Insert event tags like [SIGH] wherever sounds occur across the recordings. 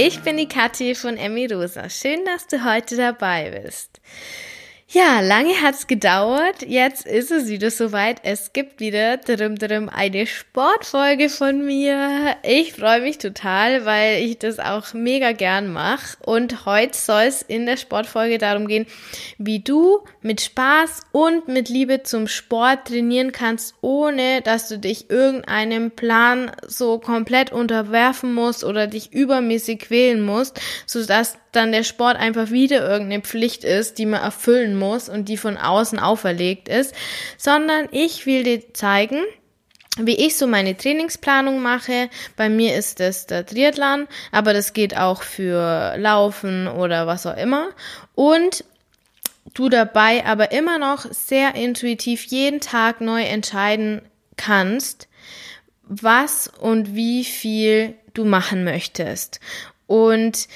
ich bin die Kathi von Emmy Rosa. Schön, dass du heute dabei bist. Ja, lange hat's gedauert. Jetzt ist es wieder soweit. Es gibt wieder drum, drum eine Sportfolge von mir. Ich freue mich total, weil ich das auch mega gern mache. Und heute soll es in der Sportfolge darum gehen, wie du mit Spaß und mit Liebe zum Sport trainieren kannst, ohne dass du dich irgendeinem Plan so komplett unterwerfen musst oder dich übermäßig quälen musst, sodass dann der Sport einfach wieder irgendeine Pflicht ist, die man erfüllen muss und die von außen auferlegt ist, sondern ich will dir zeigen, wie ich so meine Trainingsplanung mache. Bei mir ist es der Triathlon, aber das geht auch für Laufen oder was auch immer. Und du dabei aber immer noch sehr intuitiv jeden Tag neu entscheiden kannst, was und wie viel du machen möchtest. Und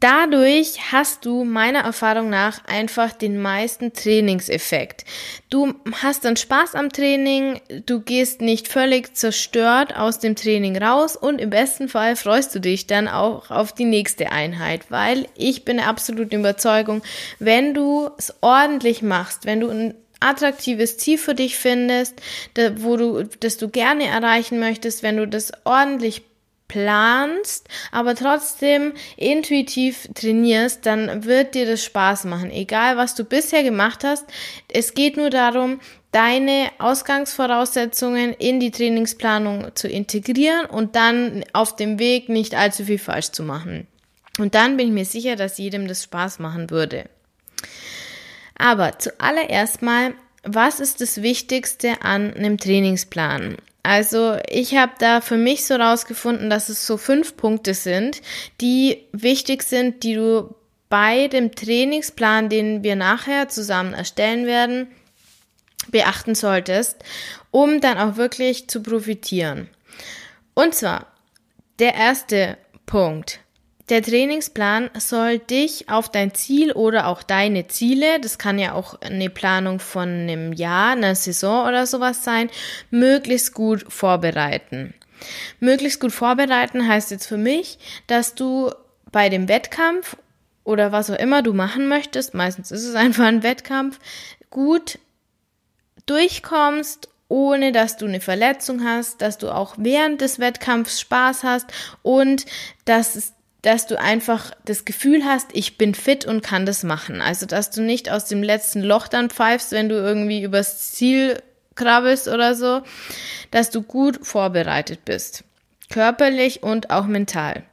Dadurch hast du meiner Erfahrung nach einfach den meisten Trainingseffekt. Du hast dann Spaß am Training, du gehst nicht völlig zerstört aus dem Training raus und im besten Fall freust du dich dann auch auf die nächste Einheit, weil ich bin der absoluten Überzeugung, wenn du es ordentlich machst, wenn du ein attraktives Ziel für dich findest, wo du, das du gerne erreichen möchtest, wenn du das ordentlich planst, aber trotzdem intuitiv trainierst, dann wird dir das Spaß machen. Egal, was du bisher gemacht hast. Es geht nur darum, deine Ausgangsvoraussetzungen in die Trainingsplanung zu integrieren und dann auf dem Weg nicht allzu viel falsch zu machen. Und dann bin ich mir sicher, dass jedem das Spaß machen würde. Aber zuallererst mal, was ist das Wichtigste an einem Trainingsplan? Also ich habe da für mich so rausgefunden, dass es so fünf Punkte sind, die wichtig sind, die du bei dem Trainingsplan, den wir nachher zusammen erstellen werden, beachten solltest, um dann auch wirklich zu profitieren. Und zwar der erste Punkt. Der Trainingsplan soll dich auf dein Ziel oder auch deine Ziele, das kann ja auch eine Planung von einem Jahr, einer Saison oder sowas sein, möglichst gut vorbereiten. Möglichst gut vorbereiten heißt jetzt für mich, dass du bei dem Wettkampf oder was auch immer du machen möchtest, meistens ist es [LAUGHS] einfach ein Wettkampf, gut durchkommst ohne dass du eine Verletzung hast, dass du auch während des Wettkampfs Spaß hast und dass es dass du einfach das Gefühl hast, ich bin fit und kann das machen. Also, dass du nicht aus dem letzten Loch dann pfeifst, wenn du irgendwie übers Ziel krabbelst oder so, dass du gut vorbereitet bist. Körperlich und auch mental.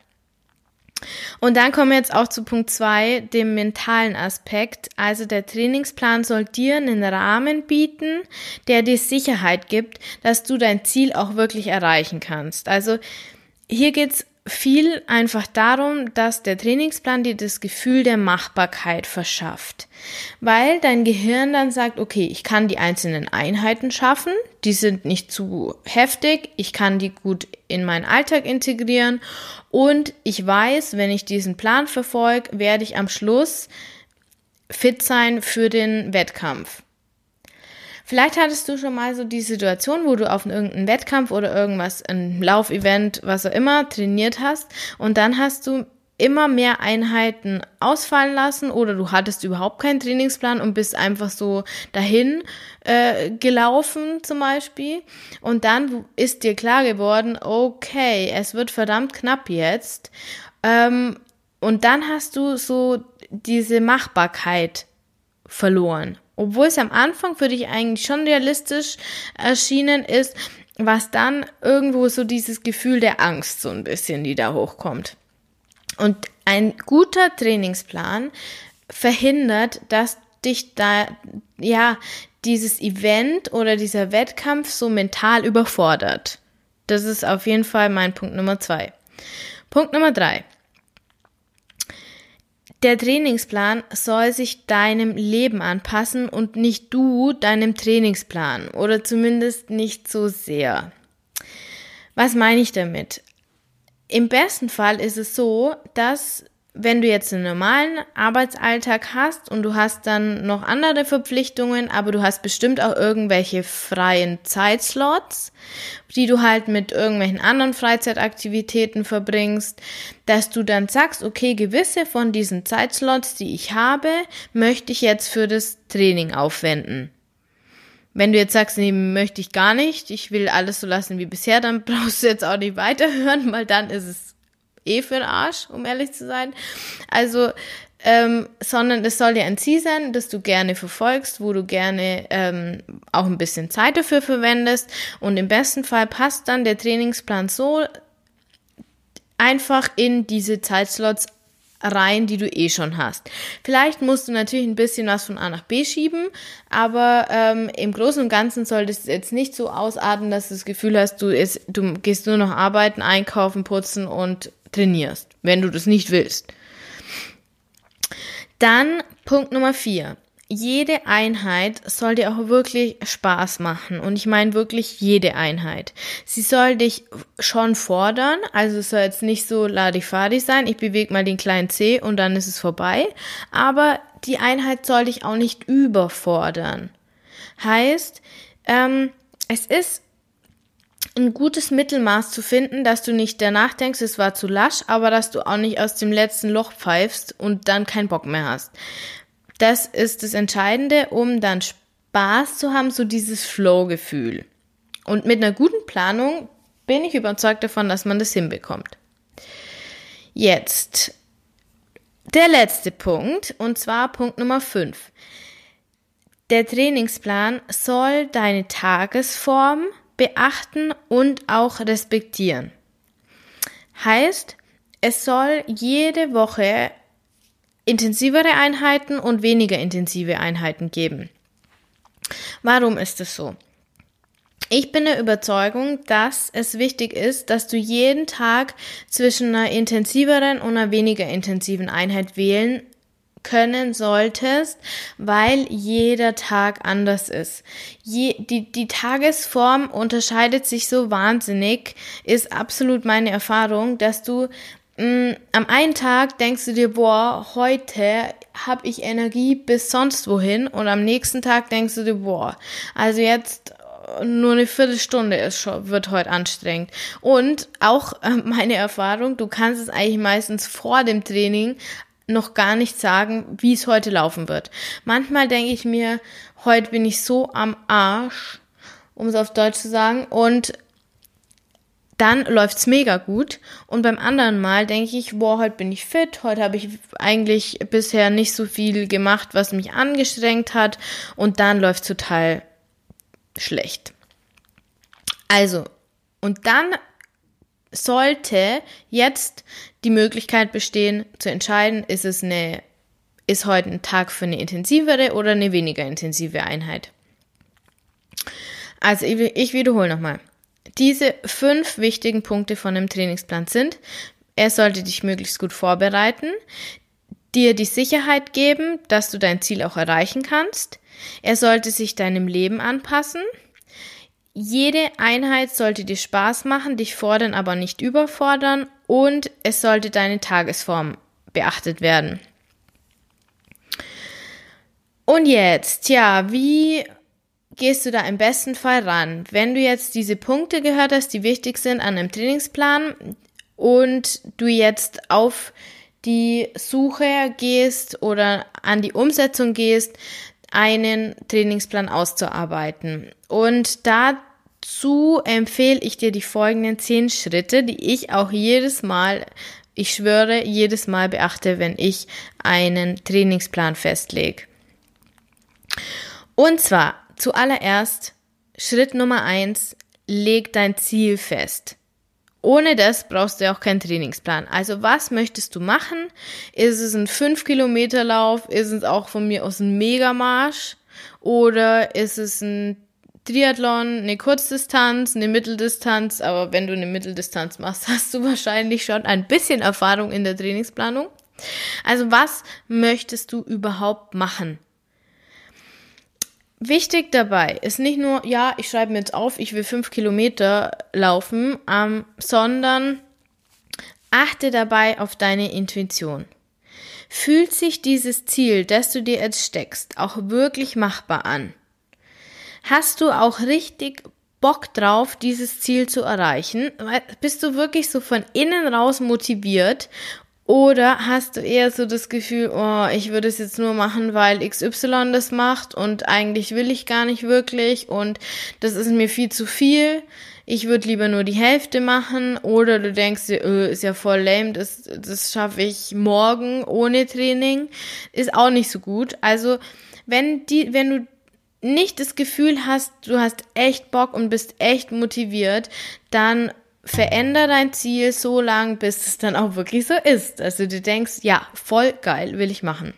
Und dann kommen wir jetzt auch zu Punkt zwei, dem mentalen Aspekt. Also der Trainingsplan soll dir einen Rahmen bieten, der dir Sicherheit gibt, dass du dein Ziel auch wirklich erreichen kannst. Also hier geht's viel einfach darum, dass der Trainingsplan dir das Gefühl der Machbarkeit verschafft. Weil dein Gehirn dann sagt, okay, ich kann die einzelnen Einheiten schaffen, die sind nicht zu heftig, ich kann die gut in meinen Alltag integrieren und ich weiß, wenn ich diesen Plan verfolge, werde ich am Schluss fit sein für den Wettkampf. Vielleicht hattest du schon mal so die Situation, wo du auf irgendeinen Wettkampf oder irgendwas, ein Laufevent, was auch immer, trainiert hast und dann hast du immer mehr Einheiten ausfallen lassen oder du hattest überhaupt keinen Trainingsplan und bist einfach so dahin äh, gelaufen zum Beispiel. Und dann ist dir klar geworden, okay, es wird verdammt knapp jetzt. Ähm, und dann hast du so diese Machbarkeit verloren obwohl es am Anfang für dich eigentlich schon realistisch erschienen ist, was dann irgendwo so dieses Gefühl der Angst so ein bisschen, die da hochkommt. Und ein guter Trainingsplan verhindert, dass dich da, ja, dieses Event oder dieser Wettkampf so mental überfordert. Das ist auf jeden Fall mein Punkt Nummer zwei. Punkt Nummer drei. Der Trainingsplan soll sich deinem Leben anpassen und nicht du deinem Trainingsplan oder zumindest nicht so sehr. Was meine ich damit? Im besten Fall ist es so, dass wenn du jetzt einen normalen Arbeitsalltag hast und du hast dann noch andere Verpflichtungen, aber du hast bestimmt auch irgendwelche freien Zeitslots, die du halt mit irgendwelchen anderen Freizeitaktivitäten verbringst, dass du dann sagst, okay, gewisse von diesen Zeitslots, die ich habe, möchte ich jetzt für das Training aufwenden. Wenn du jetzt sagst, nee, möchte ich gar nicht, ich will alles so lassen wie bisher, dann [LAUGHS] brauchst du jetzt auch nicht weiterhören, weil dann ist es eh für den Arsch, um ehrlich zu sein. Also, ähm, sondern es soll dir ein Ziel sein, das du gerne verfolgst, wo du gerne ähm, auch ein bisschen Zeit dafür verwendest. Und im besten Fall passt dann der Trainingsplan so einfach in diese Zeitslots rein, die du eh schon hast. Vielleicht musst du natürlich ein bisschen was von A nach B schieben, aber ähm, im Großen und Ganzen soll das jetzt nicht so ausarten, dass du das Gefühl hast, du, ist, du gehst nur noch arbeiten, einkaufen, putzen und trainierst, wenn du das nicht willst. Dann Punkt Nummer vier. Jede Einheit soll dir auch wirklich Spaß machen. Und ich meine wirklich jede Einheit. Sie soll dich schon fordern. Also es soll jetzt nicht so ladifadi sein. Ich bewege mal den kleinen C und dann ist es vorbei. Aber die Einheit soll dich auch nicht überfordern. Heißt, ähm, es ist ein gutes Mittelmaß zu finden, dass du nicht danach denkst, es war zu lasch, aber dass du auch nicht aus dem letzten Loch pfeifst und dann keinen Bock mehr hast. Das ist das Entscheidende, um dann Spaß zu haben, so dieses Flow-Gefühl. Und mit einer guten Planung bin ich überzeugt davon, dass man das hinbekommt. Jetzt der letzte Punkt, und zwar Punkt Nummer 5. Der Trainingsplan soll deine Tagesform beachten und auch respektieren. Heißt, es soll jede Woche intensivere Einheiten und weniger intensive Einheiten geben. Warum ist es so? Ich bin der Überzeugung, dass es wichtig ist, dass du jeden Tag zwischen einer intensiveren und einer weniger intensiven Einheit wählen können solltest, weil jeder Tag anders ist. Je, die, die Tagesform unterscheidet sich so wahnsinnig, ist absolut meine Erfahrung, dass du mh, mm, am einen Tag denkst du dir, boah, heute habe ich Energie bis sonst wohin und am nächsten Tag denkst du dir, boah, also jetzt nur eine Viertelstunde ist schon, wird heute anstrengend. Und auch äh, [LAUGHS] meine Erfahrung, du kannst es eigentlich meistens vor dem Training noch gar nicht sagen, wie es heute laufen wird. Manchmal denke ich mir, heute bin ich so am Arsch, um es auf Deutsch zu sagen, und dann läuft's mega gut. Und beim anderen Mal denke ich, boah, heute bin ich fit, heute habe ich eigentlich bisher nicht so viel gemacht, was mich angestrengt hat, und dann läuft's total schlecht. Also, und dann sollte jetzt die Möglichkeit bestehen, zu entscheiden, ist es eine, ist heute ein Tag für eine intensivere oder eine weniger intensive Einheit. Also ich, ich wiederhole nochmal. Diese fünf wichtigen Punkte von dem Trainingsplan sind, er sollte dich möglichst gut vorbereiten, dir die Sicherheit geben, dass du dein Ziel auch erreichen kannst. Er sollte sich deinem Leben anpassen. Jede Einheit sollte dir Spaß machen, dich fordern, aber nicht überfordern und es sollte deine Tagesform beachtet werden. Und jetzt, ja, wie gehst du da im besten Fall ran? Wenn du jetzt diese Punkte gehört hast, die wichtig sind an einem Trainingsplan und du jetzt auf die Suche gehst oder an die Umsetzung gehst, einen Trainingsplan auszuarbeiten. Und dazu empfehle ich dir die folgenden zehn Schritte, die ich auch jedes Mal, ich schwöre, jedes Mal beachte, wenn ich einen Trainingsplan festlege. Und zwar zuallererst Schritt Nummer eins, leg dein Ziel fest. Ohne das brauchst du ja auch keinen Trainingsplan. Also was möchtest du machen? Ist es ein 5 Kilometer Lauf? Ist es auch von mir aus ein Megamarsch? Oder ist es ein Triathlon, eine Kurzdistanz, eine Mitteldistanz? Aber wenn du eine Mitteldistanz machst, [LAUGHS] hast du wahrscheinlich schon ein bisschen Erfahrung in der Trainingsplanung. Also was möchtest du überhaupt machen? Wichtig dabei ist nicht nur, ja, ich schreibe mir jetzt auf, ich will fünf Kilometer laufen, ähm, sondern achte dabei auf deine Intuition. fühlt sich dieses Ziel, das du dir jetzt steckst, auch wirklich machbar an? Hast du auch richtig Bock drauf, dieses Ziel zu erreichen? Bist du wirklich so von innen raus motiviert oder hast du eher so das Gefühl, oh, ich würde es jetzt nur machen, weil XY das macht und eigentlich will ich gar nicht wirklich und das ist mir viel zu viel. Ich würde lieber nur die Hälfte machen. Oder du denkst dir, öh, ist ja voll lame, das, das schaffe ich morgen ohne Training. Ist auch nicht so gut. Also, wenn die, wenn du nicht das Gefühl hast, du hast echt Bock und bist echt motiviert, dann veränder dein Ziel so lang, bis es dann auch wirklich so ist. Also du denkst, ja, voll geil, will ich machen.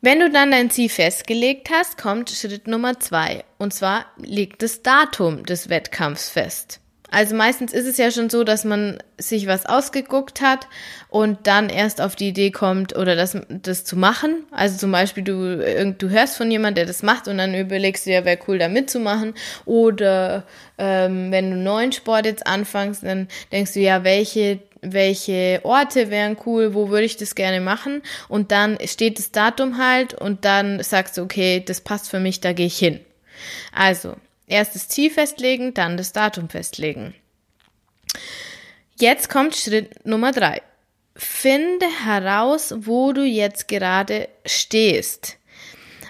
Wenn du dann dein Ziel festgelegt hast, kommt Schritt Nummer zwei. Und zwar liegt das Datum des Wettkampfs fest. Also meistens ist es ja schon so, dass man sich was ausgeguckt hat und dann erst auf die Idee kommt oder das, das zu machen. Also zum Beispiel du, du hörst von jemandem, der das macht und dann überlegst du ja, wäre cool da mitzumachen. Oder ähm, wenn du einen neuen Sport jetzt anfängst, dann denkst du ja, welche welche Orte wären cool, wo würde ich das gerne machen und dann steht das Datum halt und dann sagst du, okay, das passt für mich, da gehe ich hin. Also, Erst das Ziel festlegen, dann das Datum festlegen. Jetzt kommt Schritt Nummer drei. Finde heraus, wo du jetzt gerade stehst.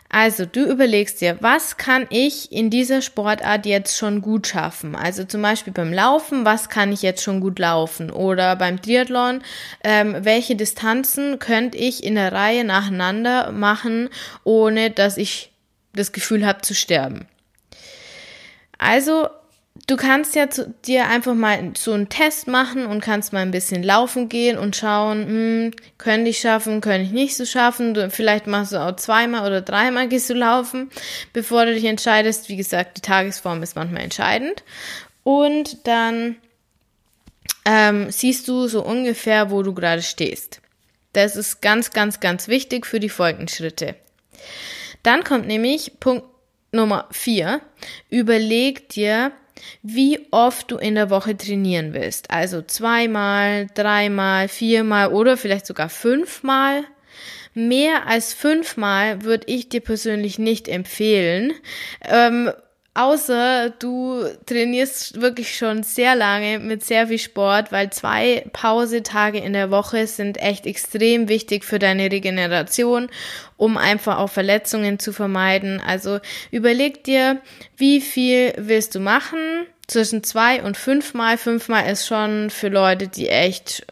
Also du überlegst dir, was kann ich in dieser Sportart jetzt schon gut schaffen? Also zum Beispiel beim Laufen, was kann ich jetzt schon gut laufen? Oder beim Triathlon, ähm, welche Distanzen könnte ich in der Reihe nacheinander machen, ohne dass ich das Gefühl habe zu sterben? Also, du kannst ja zu, dir einfach mal so einen Test machen und kannst mal ein bisschen laufen gehen und schauen, hm, könnte ich schaffen, könnte ich nicht so schaffen. Du, vielleicht machst du auch zweimal oder dreimal gehst du laufen, bevor du dich entscheidest. Wie gesagt, die Tagesform ist manchmal entscheidend. Und dann ähm, siehst du so ungefähr, wo du gerade stehst. Das ist ganz, ganz, ganz wichtig für die folgenden Schritte. Dann kommt nämlich Punkt Nummer vier, überleg dir, wie oft du in der Woche trainieren willst. Also zweimal, dreimal, viermal oder vielleicht sogar fünfmal. Mehr als fünfmal würde ich dir persönlich nicht empfehlen. Ähm, Außer du trainierst wirklich schon sehr lange mit sehr viel Sport, weil zwei Pausetage in der Woche sind echt extrem wichtig für deine Regeneration, um einfach auch Verletzungen zu vermeiden. Also überleg dir, wie viel willst du machen? Zwischen zwei und fünfmal. Fünfmal ist schon für Leute, die echt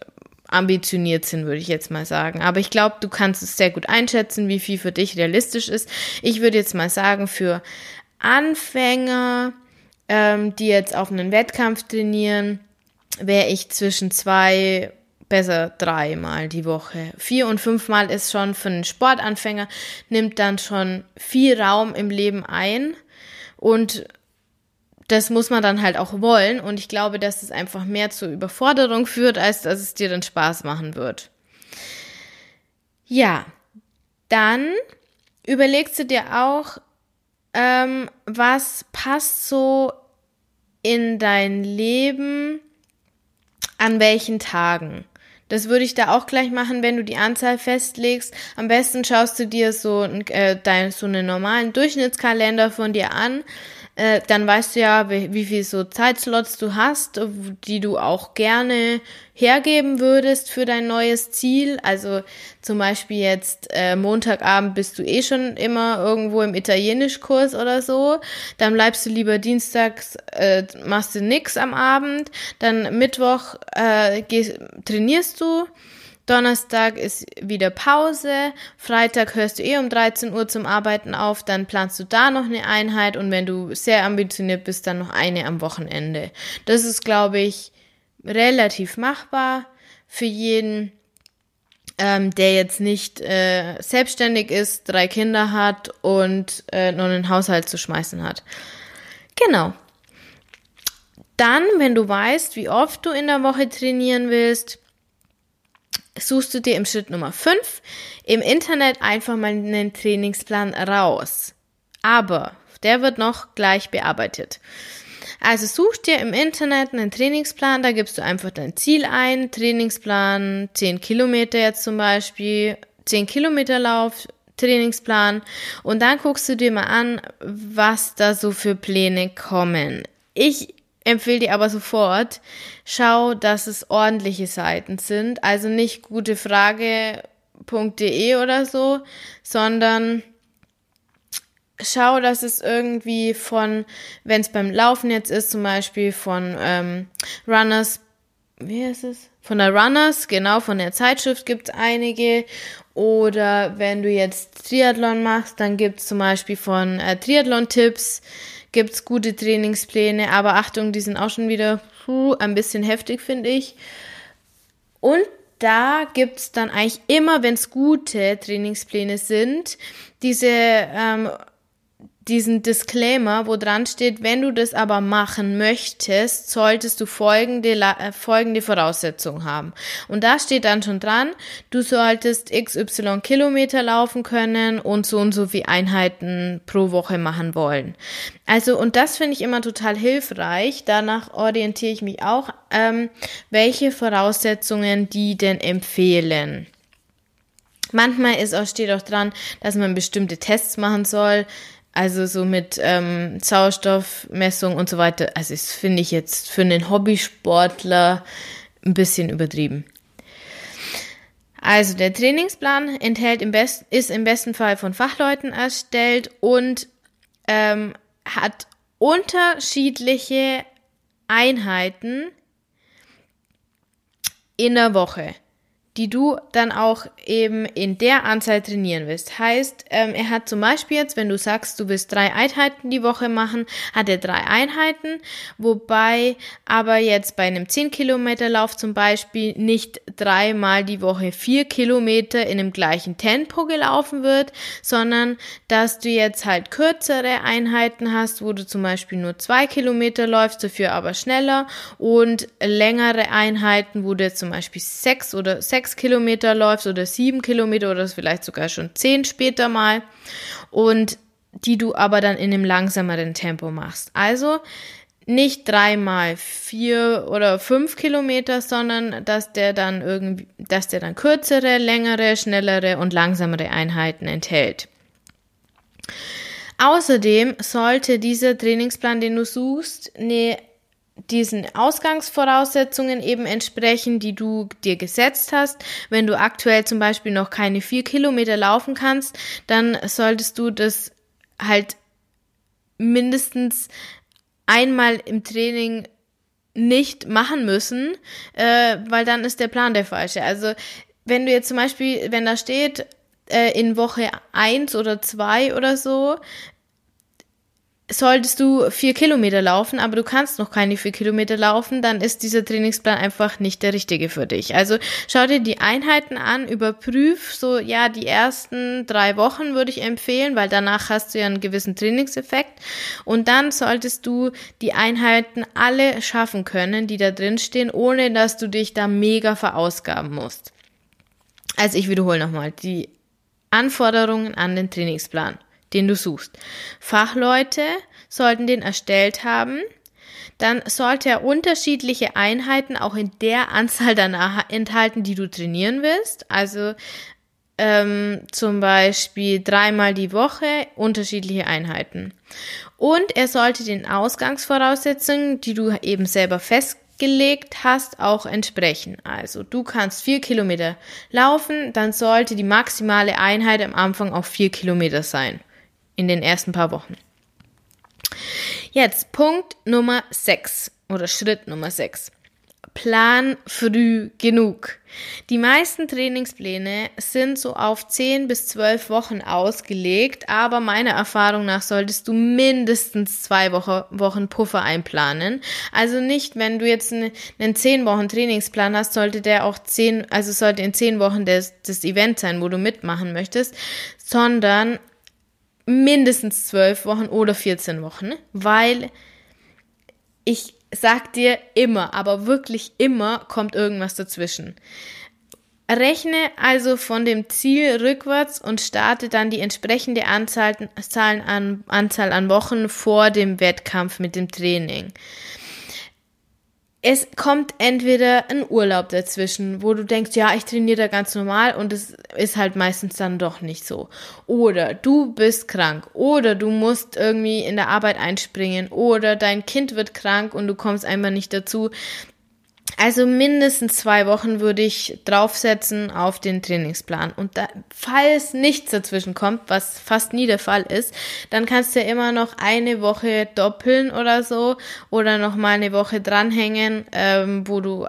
ambitioniert sind, würde ich jetzt mal sagen. Aber ich glaube, du kannst es sehr gut einschätzen, wie viel für dich realistisch ist. Ich würde jetzt mal sagen, für Anfänger, ähm, die jetzt auf einen Wettkampf trainieren, wäre ich zwischen zwei, besser dreimal die Woche. Vier und fünfmal ist schon für einen Sportanfänger, nimmt dann schon viel Raum im Leben ein und das muss man dann halt auch wollen und ich glaube, dass es einfach mehr zur Überforderung führt, als dass es dir dann Spaß machen wird. Ja, dann überlegst du dir auch, ähm, was passt so in dein Leben an welchen Tagen? Das würde ich da auch gleich machen, wenn du die Anzahl festlegst. Am besten schaust du dir so, äh, dein, so einen normalen Durchschnittskalender von dir an äh, dann weißt du ja, wie, wie viel so Zeitslots du hast, die du auch gerne hergeben würdest für dein neues Ziel. Also zum Beispiel jetzt äh, Montagabend bist du eh schon immer irgendwo im Italienischkurs oder so. Dann bleibst du lieber dienstags, äh, machst du nix am Abend. Dann Mittwoch äh, gehst, trainierst du. Donnerstag ist wieder Pause, Freitag hörst du eh um 13 Uhr zum Arbeiten auf, dann planst du da noch eine Einheit und wenn du sehr ambitioniert bist, dann noch eine am Wochenende. Das ist, glaube ich, relativ machbar für jeden, ähm, der jetzt nicht äh, selbstständig ist, drei Kinder hat und äh, noch einen Haushalt zu schmeißen hat. Genau. Dann, wenn du weißt, wie oft du in der Woche trainieren willst, suchst du dir im Schritt Nummer 5 im Internet einfach mal einen Trainingsplan raus. Aber der wird noch gleich bearbeitet. Also such dir im Internet einen Trainingsplan, da gibst du einfach dein Ziel ein, Trainingsplan 10 Kilometer jetzt zum Beispiel, 10 Kilometer Lauf, Trainingsplan und dann guckst du dir mal an, was da so für Pläne kommen. Ich empfehle dir aber sofort, schau, dass es ordentliche Seiten sind, also nicht gutefrage.de oder so, sondern schau, dass es irgendwie von, wenn es beim Laufen jetzt ist, zum Beispiel von ähm, Runners, wie heißt es? Von der Runners, genau, von der Zeitschrift gibt es einige. Oder wenn du jetzt Triathlon machst, dann gibt es zum Beispiel von äh, Triathlon-Tipps, gibt es gute Trainingspläne. Aber Achtung, die sind auch schon wieder puh, ein bisschen heftig, finde ich. Und da gibt es dann eigentlich immer, wenn es gute Trainingspläne sind, diese ähm, diesen Disclaimer, wo dran steht, wenn du das aber machen möchtest, solltest du folgende, äh, folgende Voraussetzungen haben. Und da steht dann schon dran, du solltest XY Kilometer laufen können und so und so wie Einheiten pro Woche machen wollen. Also, und das finde ich immer total hilfreich. Danach orientiere ich mich auch, ähm, welche Voraussetzungen die denn empfehlen. Manchmal ist auch, steht auch dran, dass man bestimmte Tests machen soll. Also so mit ähm, Sauerstoffmessung und so weiter. Also das finde ich jetzt für einen Hobbysportler ein bisschen übertrieben. Also der Trainingsplan enthält im besten, ist im besten Fall von Fachleuten erstellt und ähm, hat unterschiedliche Einheiten in der Woche die du dann auch eben in der Anzahl trainieren willst. Heißt, ähm, er hat zum Beispiel jetzt, wenn du sagst, du willst drei Einheiten die Woche machen, hat er drei Einheiten, wobei aber jetzt bei einem 10 Kilometer Lauf zum Beispiel nicht dreimal die Woche vier Kilometer in dem gleichen Tempo gelaufen wird, sondern dass du jetzt halt kürzere Einheiten hast, wo du zum Beispiel nur zwei Kilometer läufst, dafür aber schneller und längere Einheiten, wo du jetzt zum Beispiel sechs oder sechs sechs Kilometer läufst oder sieben Kilometer oder vielleicht sogar schon zehn später mal und die du aber dann in einem langsameren Tempo machst. Also nicht dreimal vier oder fünf Kilometer, sondern dass der dann irgendwie, dass der dann kürzere, längere, schnellere und langsamere Einheiten enthält. Außerdem sollte dieser Trainingsplan, den du suchst, eine diesen Ausgangsvoraussetzungen eben entsprechen, die du dir gesetzt hast. Wenn du aktuell zum Beispiel noch keine vier Kilometer laufen kannst, dann solltest du das halt mindestens einmal im Training nicht machen müssen, äh, weil dann ist der Plan der falsche. Also wenn du jetzt zum Beispiel, wenn da steht, äh, in Woche eins oder zwei oder so, solltest du vier Kilometer laufen, aber du kannst noch keine vier Kilometer laufen, dann ist dieser Trainingsplan einfach nicht der richtige für dich. Also schau dir die Einheiten an, überprüf so, ja, die ersten drei Wochen würde ich empfehlen, weil danach hast du ja einen gewissen Trainingseffekt und dann solltest du die Einheiten alle schaffen können, die da drin stehen, ohne dass du dich da mega verausgaben musst. Also ich wiederhole nochmal, die Anforderungen an den Trainingsplan den du suchst. Fachleute sollten den erstellt haben. Dann sollte er unterschiedliche Einheiten auch in der Anzahl danach enthalten, die du trainieren willst. Also ähm, zum Beispiel dreimal die Woche unterschiedliche Einheiten. Und er sollte den Ausgangsvoraussetzungen, die du eben selber festgelegt hast, auch entsprechen. Also du kannst vier Kilometer laufen, dann sollte die maximale Einheit am Anfang auch vier Kilometer sein in den ersten paar Wochen. Jetzt Punkt Nummer 6 oder Schritt Nummer 6. Plan früh genug. Die meisten Trainingspläne sind so auf 10 bis 12 Wochen ausgelegt, aber meiner Erfahrung nach solltest du mindestens zwei Woche, Wochen Puffer einplanen. Also nicht, wenn du jetzt einen, einen 10 Wochen Trainingsplan hast, sollte der auch 10, also sollte in 10 Wochen das, das Event sein, wo du mitmachen möchtest, sondern mindestens zwölf Wochen oder 14 Wochen, weil ich sag dir immer, aber wirklich immer kommt irgendwas dazwischen. Rechne also von dem Ziel rückwärts und starte dann die entsprechende Anzahl, an, Anzahl an Wochen vor dem Wettkampf mit dem Training. Es kommt entweder ein Urlaub dazwischen, wo du denkst, ja, ich trainiere da ganz normal und es ist halt meistens dann doch nicht so. Oder du bist krank oder du musst irgendwie in der Arbeit einspringen oder dein Kind wird krank und du kommst einfach nicht dazu. Also mindestens zwei Wochen würde ich draufsetzen auf den Trainingsplan. Und da, falls nichts dazwischen kommt, was fast nie der Fall ist, dann kannst du ja immer noch eine Woche doppeln oder so oder noch mal eine Woche dranhängen, ähm, wo du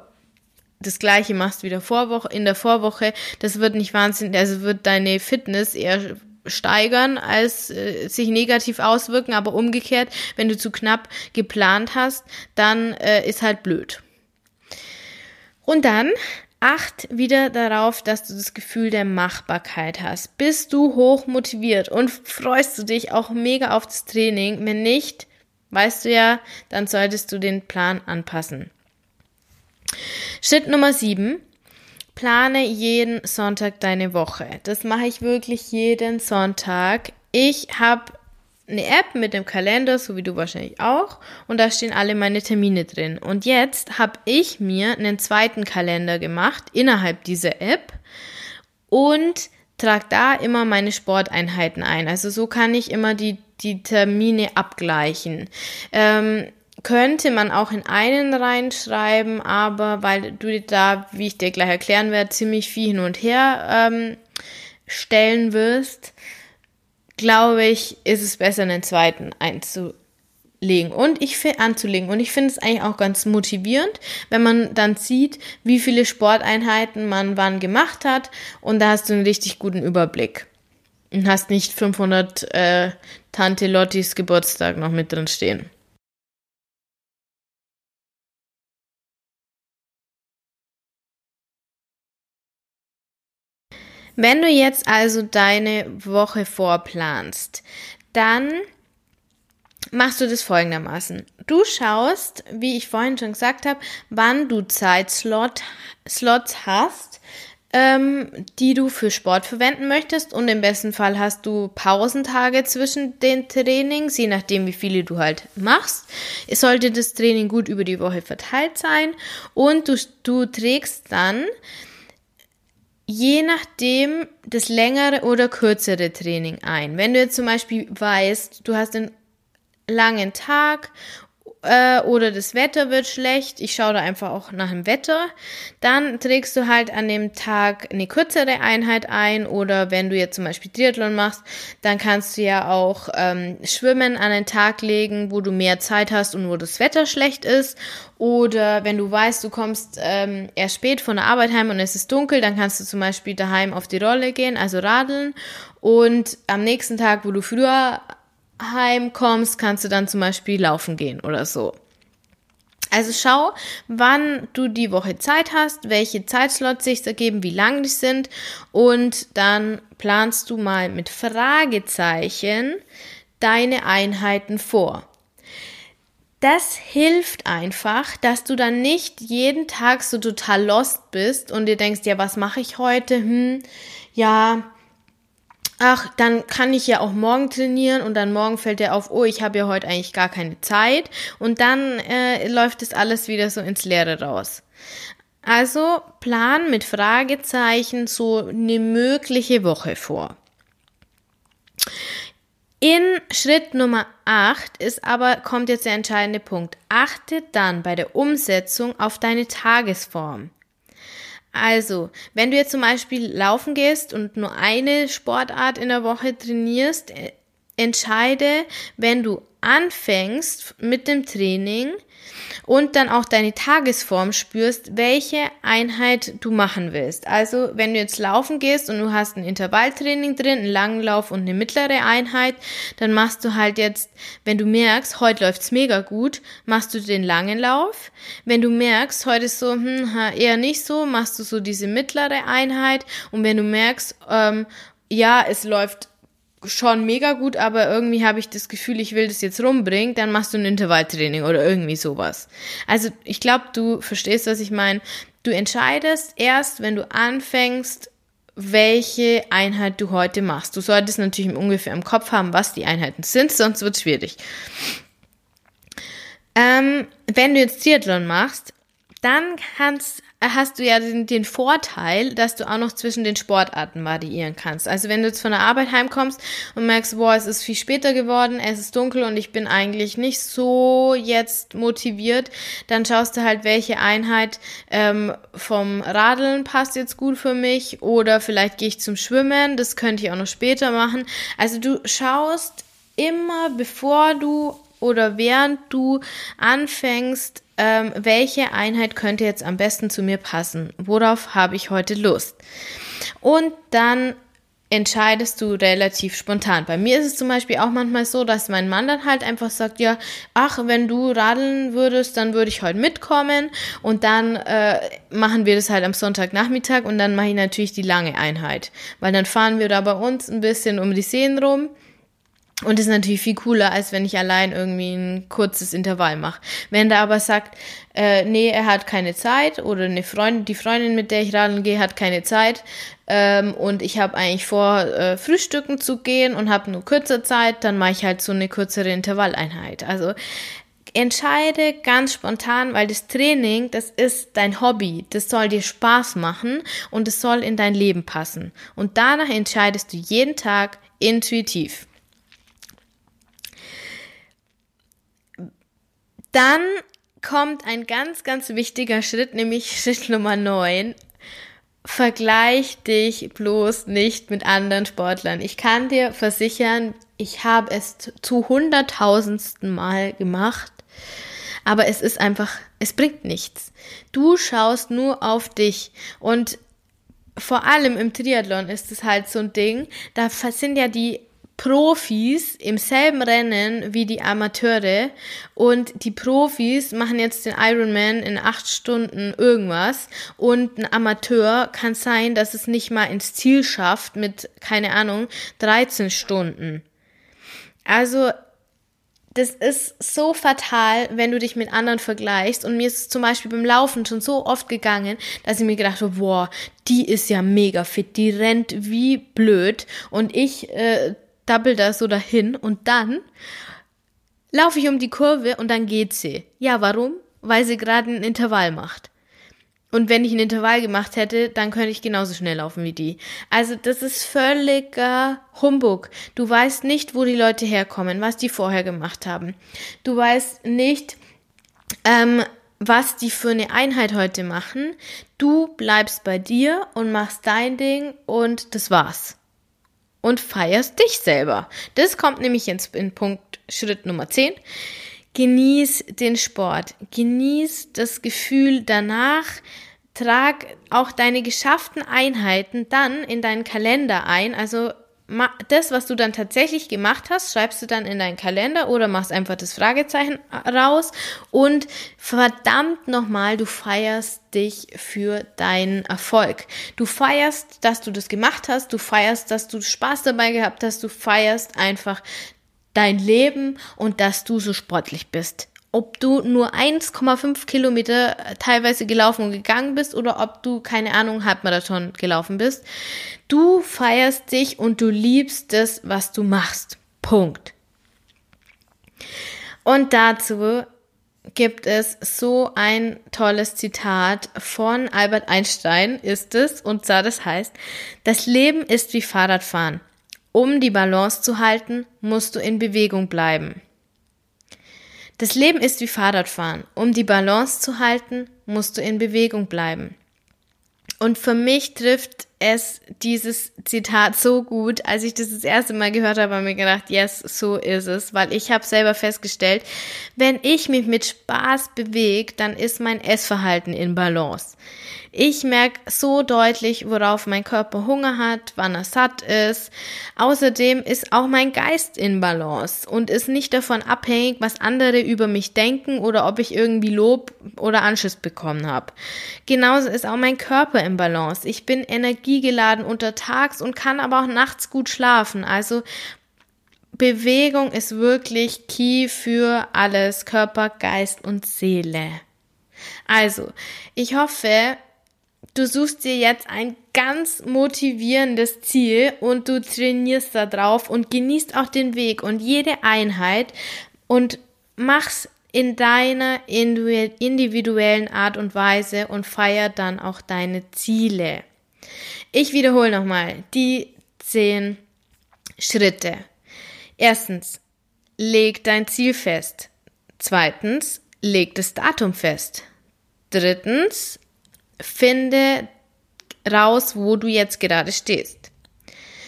das gleiche machst wie der Vorwoche, in der Vorwoche. Das wird nicht wahnsinnig, also wird deine Fitness eher steigern als äh, sich negativ auswirken, aber umgekehrt, wenn du zu knapp geplant hast, dann äh, ist halt blöd. Und dann acht wieder darauf, dass du das Gefühl der Machbarkeit hast. Bist du hoch motiviert und freust du dich auch mega auf das Training? Wenn nicht, weißt du ja, dann solltest du den Plan anpassen. Schritt Nummer sieben. Plane jeden Sonntag deine Woche. Das mache ich wirklich jeden Sonntag. Ich habe eine App mit dem Kalender, so wie du wahrscheinlich auch, und da stehen alle meine Termine drin. Und jetzt habe ich mir einen zweiten Kalender gemacht innerhalb dieser App und trage da immer meine Sporteinheiten ein. Also so kann ich immer die, die Termine abgleichen. Ähm, könnte man auch in einen reinschreiben, aber weil du da, wie ich dir gleich erklären werde, ziemlich viel hin und her ähm, stellen wirst, glaube ich, ist es besser, einen zweiten einzulegen und ich anzulegen. Und ich finde es eigentlich auch ganz motivierend, wenn man dann sieht, wie viele Sporteinheiten man wann gemacht hat und da hast du einen richtig guten Überblick. Und hast nicht 500 äh, Tante Lottis Geburtstag noch mit drin stehen. Wenn du jetzt also deine Woche vorplanst, dann machst du das folgendermaßen. Du schaust, wie ich vorhin schon gesagt habe, wann du Zeitslots hast, ähm, die du für Sport verwenden möchtest und im besten Fall hast du Pausentage zwischen den Trainings, je nachdem wie viele du halt machst. Es sollte das Training gut über die Woche verteilt sein und du, du trägst dann je nachdem das längere oder kürzere Training ein. Wenn du jetzt zum Beispiel weißt, du hast einen langen Tag äh, oder das Wetter wird schlecht, ich schaue da einfach auch nach dem Wetter, dann trägst du halt an dem Tag eine kürzere Einheit ein. Oder wenn du jetzt zum Beispiel Triathlon machst, dann kannst du ja auch ähm, Schwimmen an den Tag legen, wo du mehr Zeit hast und wo das Wetter schlecht ist. Oder wenn du weißt, du kommst ähm, erst spät von der Arbeit heim und es ist dunkel, dann kannst du zum Beispiel daheim auf die Rolle gehen, also radeln. Und am nächsten Tag, wo du früher heimkommst, kannst du dann zum Beispiel laufen gehen oder so. Also schau, wann du die Woche Zeit hast, welche Zeitslots sich ergeben, wie lang die sind und dann planst du mal mit Fragezeichen deine Einheiten vor. Das hilft einfach, dass du dann nicht jeden Tag so total lost bist und dir denkst, ja, was mache ich heute? Hm, ja, ach, dann kann ich ja auch morgen trainieren und dann morgen fällt dir auf, oh, ich habe ja heute eigentlich gar keine Zeit und dann äh, läuft das alles wieder so ins Leere raus. Also plan mit Fragezeichen so eine mögliche Woche vor. In Schritt Nummer 8 ist aber, kommt jetzt der entscheidende Punkt. Achte dann bei der Umsetzung auf deine Tagesform. Also, wenn du jetzt zum Beispiel laufen gehst und nur eine Sportart in der Woche trainierst, äh, entscheide, wenn du anfängst mit dem Training, und dann auch deine Tagesform spürst, welche Einheit du machen willst. Also wenn du jetzt laufen gehst und du hast ein Intervalltraining drin, einen langen Lauf und eine mittlere Einheit, dann machst du halt jetzt, wenn du merkst, heute läuft's mega gut, machst du den langen Lauf. Wenn du merkst, heute ist so, hm, eher nicht so, machst du so diese mittlere Einheit. Und wenn du merkst, ähm, ja, es läuft schon mega gut, aber irgendwie habe ich das Gefühl, ich will das jetzt rumbringen, dann machst du ein Intervalltraining oder irgendwie sowas. Also ich glaube, du verstehst, was ich meine. Du entscheidest erst, wenn du anfängst, welche Einheit du heute machst. Du solltest natürlich ungefähr im Kopf haben, was die Einheiten sind, sonst wird es schwierig. Ähm, wenn du jetzt Triathlon machst, dann kannst, hast du ja den, den, Vorteil, dass du auch noch zwischen den Sportarten variieren kannst. Also wenn du jetzt von der Arbeit heimkommst und merkst, boah, es ist viel später geworden, es ist dunkel und ich bin eigentlich nicht so jetzt motiviert, dann schaust du halt, welche Einheit ähm, vom Radeln passt jetzt gut für mich oder vielleicht gehe ich zum Schwimmen, das könnte ich auch noch später machen. Also du schaust immer, bevor du oder während du anfängst, ähm, welche Einheit könnte jetzt am besten zu mir passen? Worauf habe ich heute Lust? Und dann entscheidest du relativ spontan. Bei mir ist es zum Beispiel auch manchmal so, dass mein Mann dann halt einfach sagt, ja, ach, wenn du radeln würdest, dann würde ich heute mitkommen und dann äh, machen wir das halt am Sonntagnachmittag und dann mache ich natürlich die lange Einheit, weil dann fahren wir da bei uns ein bisschen um die Seen rum und ist natürlich viel cooler, als wenn ich allein irgendwie ein kurzes Intervall mache. Wenn der aber sagt, äh, nee, er hat keine Zeit oder eine Freundin, die Freundin, mit der ich radeln gehe, hat keine Zeit ähm, und ich habe eigentlich vor, äh, frühstücken zu gehen und habe nur kurze Zeit, dann mache ich halt so eine kürzere Intervalleinheit. Also entscheide ganz spontan, weil das Training, das ist dein Hobby, das soll dir Spaß machen und es soll in dein Leben passen. Und danach entscheidest du jeden Tag intuitiv. Dann kommt ein ganz, ganz wichtiger Schritt, nämlich Schritt Nummer 9. Vergleich dich bloß nicht mit anderen Sportlern. Ich kann dir versichern, ich habe es zu hunderttausendsten Mal gemacht, aber es ist einfach, es bringt nichts. Du schaust nur auf dich und vor allem im Triathlon ist es halt so ein Ding, da sind ja die Profis im selben Rennen wie die Amateure und die Profis machen jetzt den Ironman in acht Stunden irgendwas und ein Amateur kann sein, dass es nicht mal ins Ziel schafft mit, keine Ahnung, 13 Stunden. Also das ist so fatal, wenn du dich mit anderen vergleichst. Und mir ist es zum Beispiel beim Laufen schon so oft gegangen, dass ich mir gedacht habe, boah, die ist ja mega fit, die rennt wie blöd. Und ich äh, dabbel da so dahin und dann laufe ich um die Kurve und dann geht sie. Ja, warum? Weil sie gerade ein Intervall macht. Und wenn ich ein Intervall gemacht hätte, dann könnte ich genauso schnell laufen wie die. Also das ist völliger Humbug. Du weißt nicht, wo die Leute herkommen, was die vorher gemacht haben. Du weißt nicht, ähm, was die für eine Einheit heute machen. Du bleibst bei dir und machst dein Ding und das war's und feierst dich selber. Das kommt nämlich jetzt in Punkt Schritt Nummer 10. Genieß den Sport. Genieß das Gefühl danach. Trag auch deine geschafften Einheiten dann in deinen Kalender ein. Also das, was du dann tatsächlich gemacht hast, schreibst du dann in deinen Kalender oder machst einfach das Fragezeichen raus. Und verdammt nochmal, du feierst dich für deinen Erfolg. Du feierst, dass du das gemacht hast, du feierst, dass du Spaß dabei gehabt hast, du feierst einfach dein Leben und dass du so sportlich bist ob du nur 1,5 Kilometer teilweise gelaufen und gegangen bist oder ob du, keine Ahnung, Halbmarathon gelaufen bist. Du feierst dich und du liebst das, was du machst. Punkt. Und dazu gibt es so ein tolles Zitat von Albert Einstein, ist es, und zwar das heißt, das Leben ist wie Fahrradfahren. Um die Balance zu halten, musst du in Bewegung bleiben. Das Leben ist wie Fahrradfahren. Um die Balance zu halten, musst du in Bewegung bleiben. Und für mich trifft es dieses Zitat so gut. Als ich das das erste Mal gehört habe, habe ich mir gedacht, yes, so ist es. Weil ich habe selber festgestellt, wenn ich mich mit Spaß bewege, dann ist mein Essverhalten in Balance. Ich merke so deutlich, worauf mein Körper Hunger hat, wann er satt ist. Außerdem ist auch mein Geist in Balance und ist nicht davon abhängig, was andere über mich denken oder ob ich irgendwie Lob oder Anschiss bekommen habe. Genauso ist auch mein Körper in Balance. Ich bin energiegeladen untertags und kann aber auch nachts gut schlafen. Also Bewegung ist wirklich key für alles, Körper, Geist und Seele. Also, ich hoffe, du suchst dir jetzt ein ganz motivierendes Ziel und du trainierst da drauf und genießt auch den Weg und jede Einheit und mach's in deiner individuellen Art und Weise und feier dann auch deine Ziele. Ich wiederhole nochmal die zehn Schritte. Erstens, leg dein Ziel fest. Zweitens, leg das Datum fest. Drittens, finde raus, wo du jetzt gerade stehst.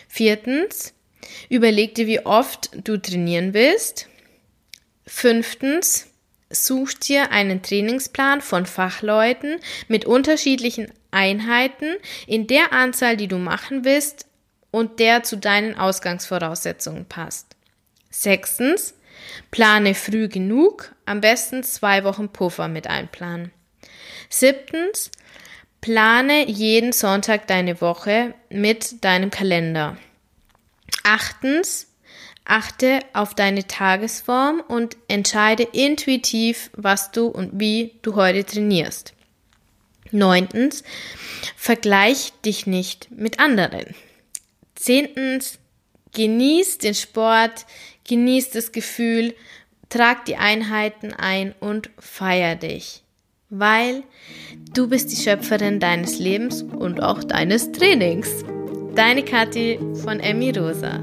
Viertens, überleg dir, wie oft du trainieren willst. Fünftens, such dir einen Trainingsplan von Fachleuten mit unterschiedlichen Einheiten in der Anzahl, die du machen willst und der zu deinen Ausgangsvoraussetzungen passt. Sechstens, plane früh genug, am besten zwei Wochen Puffer mit einplanen. Siebtens, plane jeden Sonntag deine Woche mit deinem Kalender. Achtens, achte auf deine Tagesform und entscheide intuitiv, was du und wie du heute trainierst. Neuntens, vergleich dich nicht mit anderen. Zehntens, genieß den Sport, genieß das Gefühl, trag die Einheiten ein und feier dich weil du bist die Schöpferin deines Lebens und auch deines Trainings. Deine Kathi von Emmy Rosa.